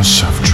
House of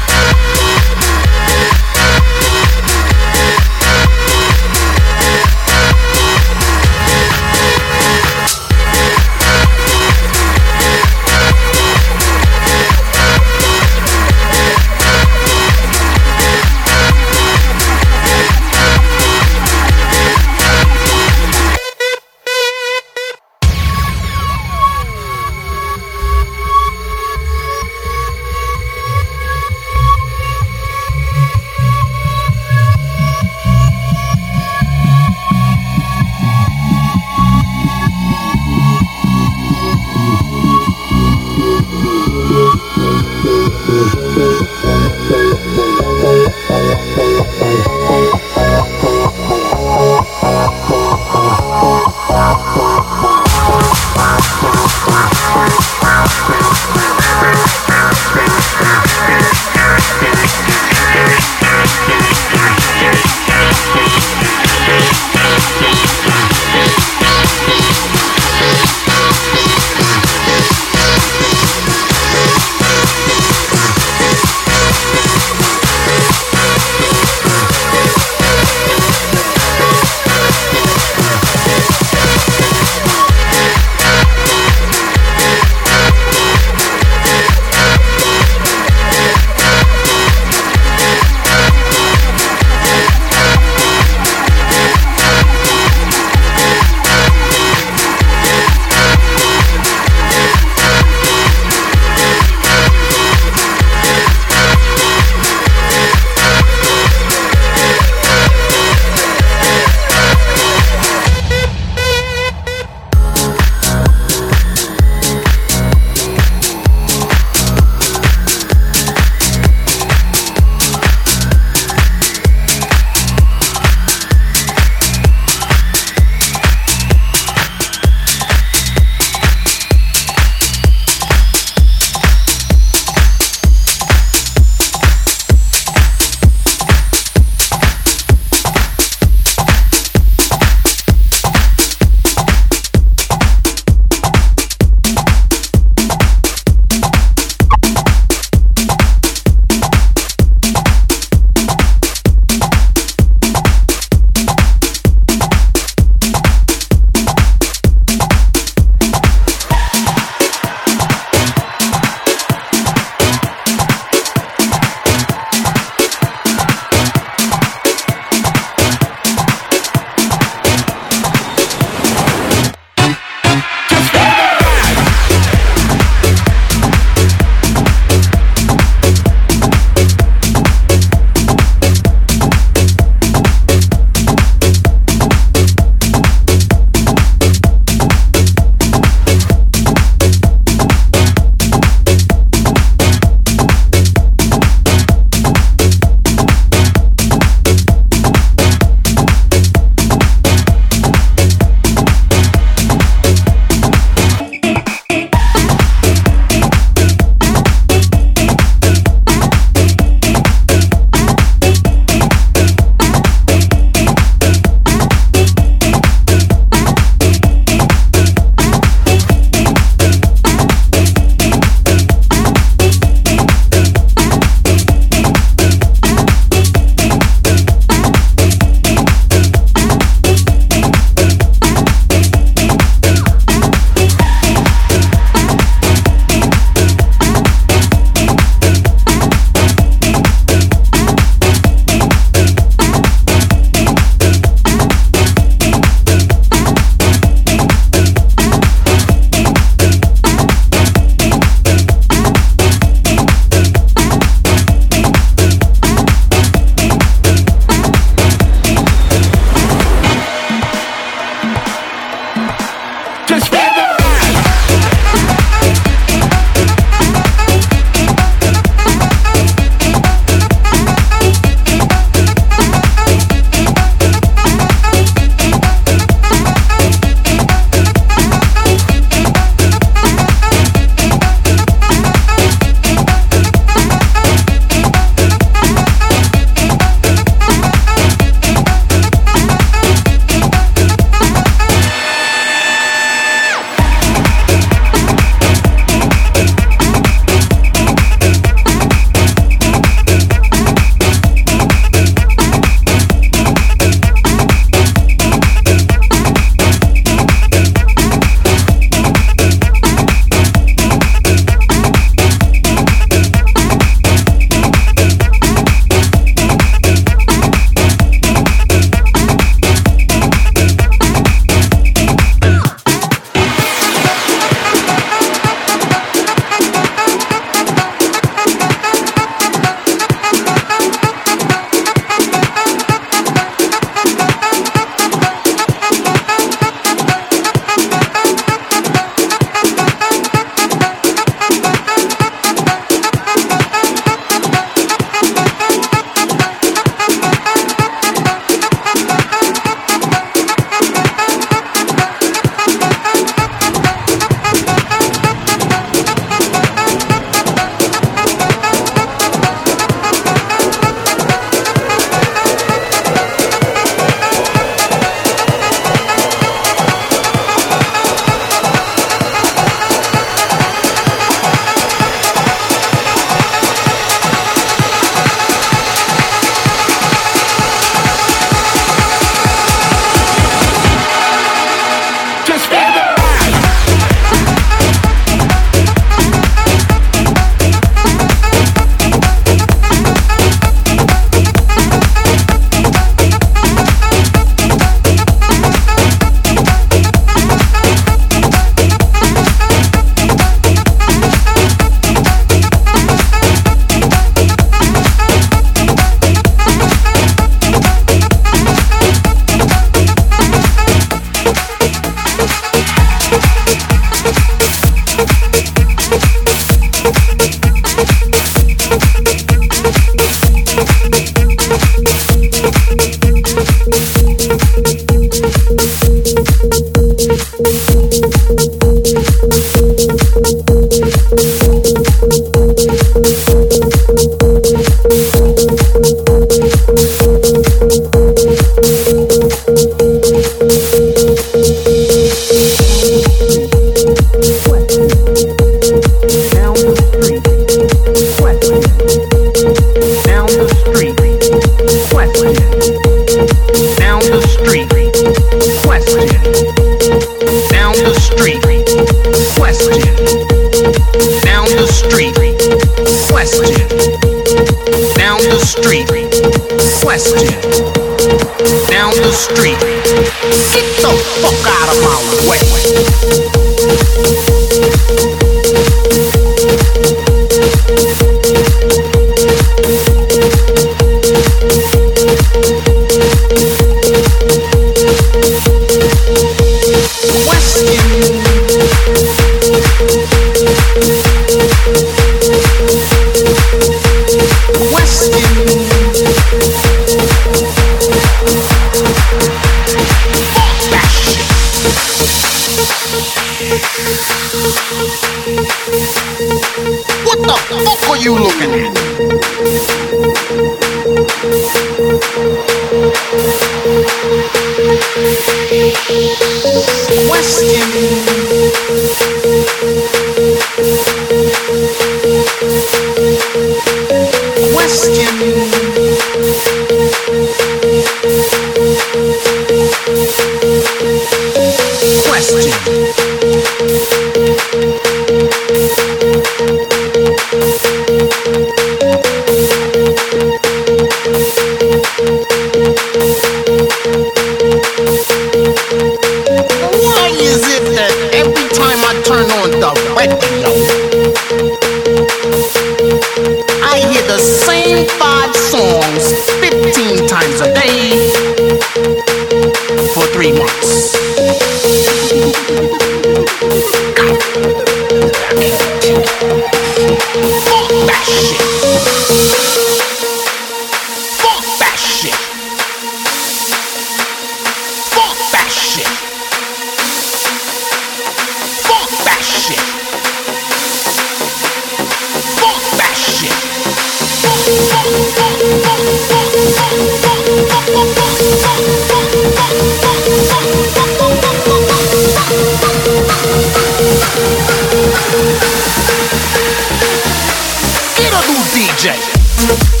DJ.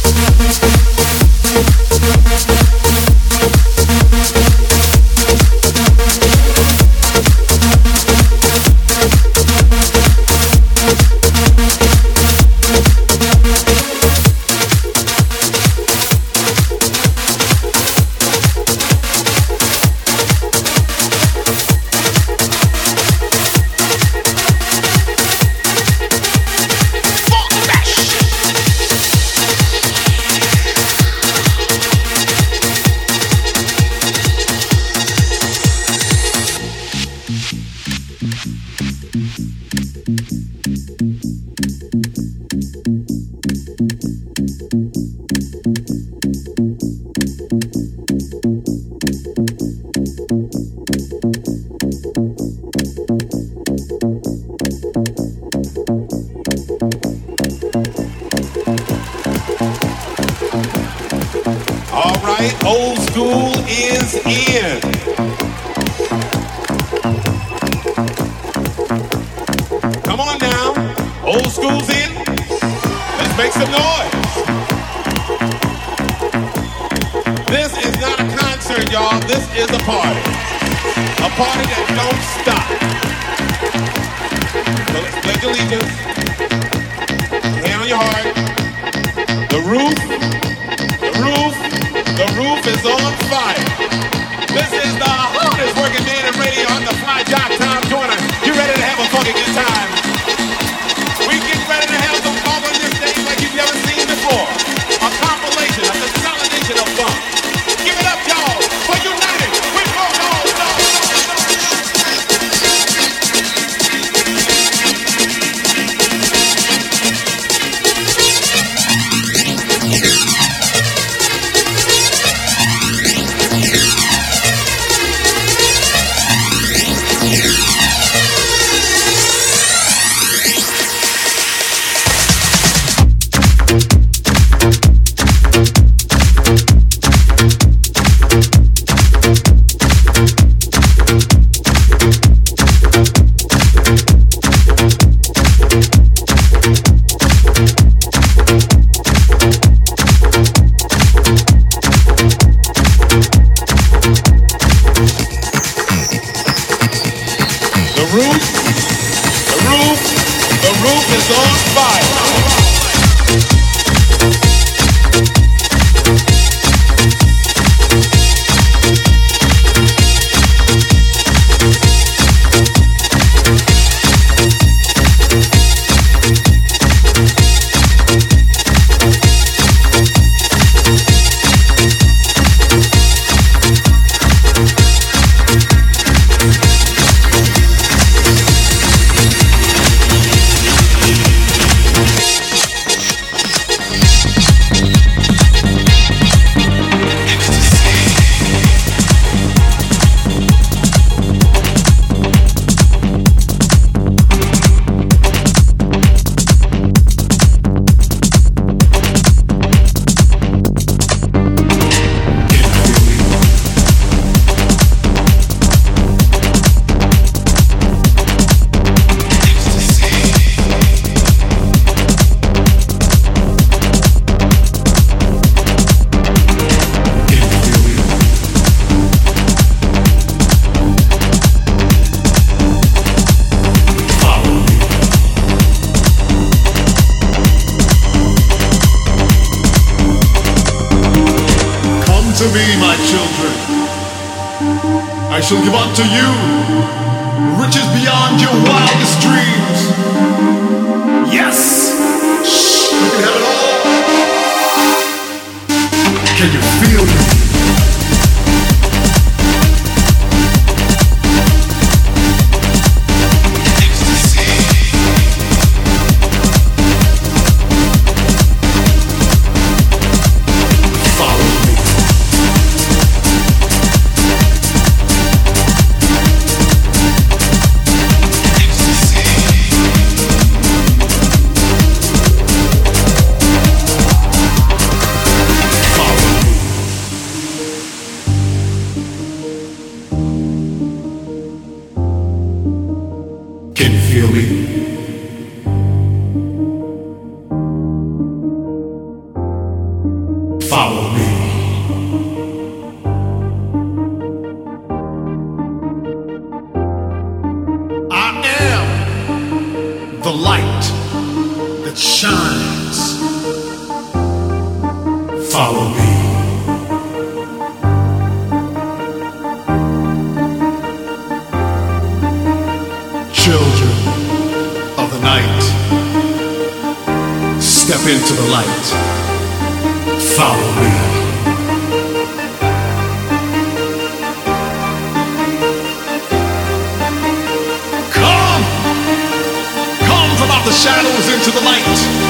Shadows into the light.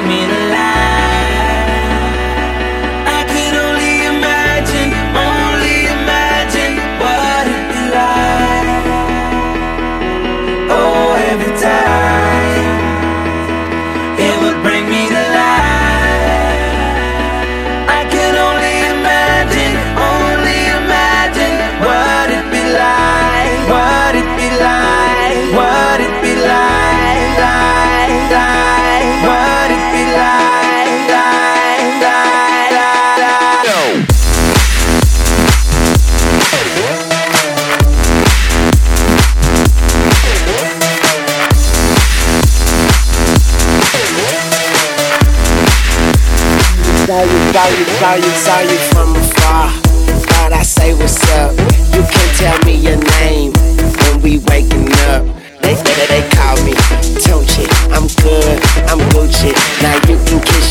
bring me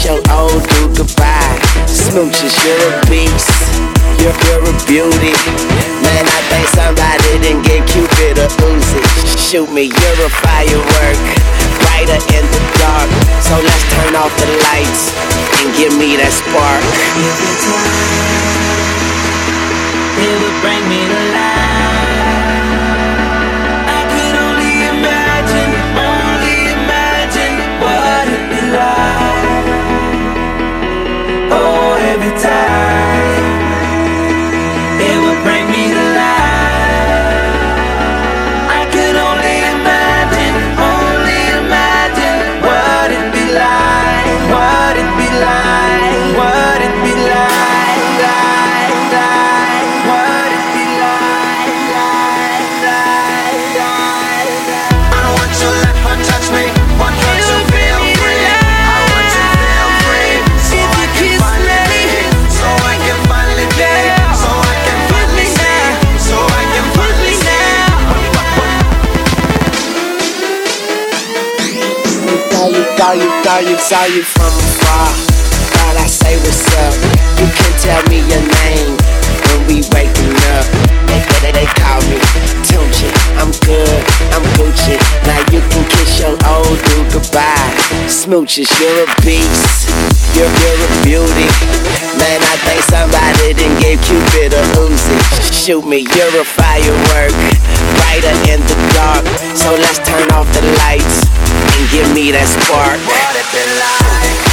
your old dude goodbye. Smooches, you're a beast. You're, you're a beauty. Man, I think somebody didn't get Cupid or Uzi. Shoot me, you're a firework. Brighter in the dark. So let's turn off the lights and give me that spark. It would bring me saw you, saw you from afar. Thought I say what's up. You can tell me your name when we waking up. They, they, they call me Tunchi. I'm good, I'm Gucci. Now you can kiss your old dude goodbye. Smooches, you're a beast. You're, you're a beauty. Man, I think somebody didn't give Cupid a Uzi. Shoot me, you're a firework. Brighter in the dark. So let's turn off the lights and give me that spark something like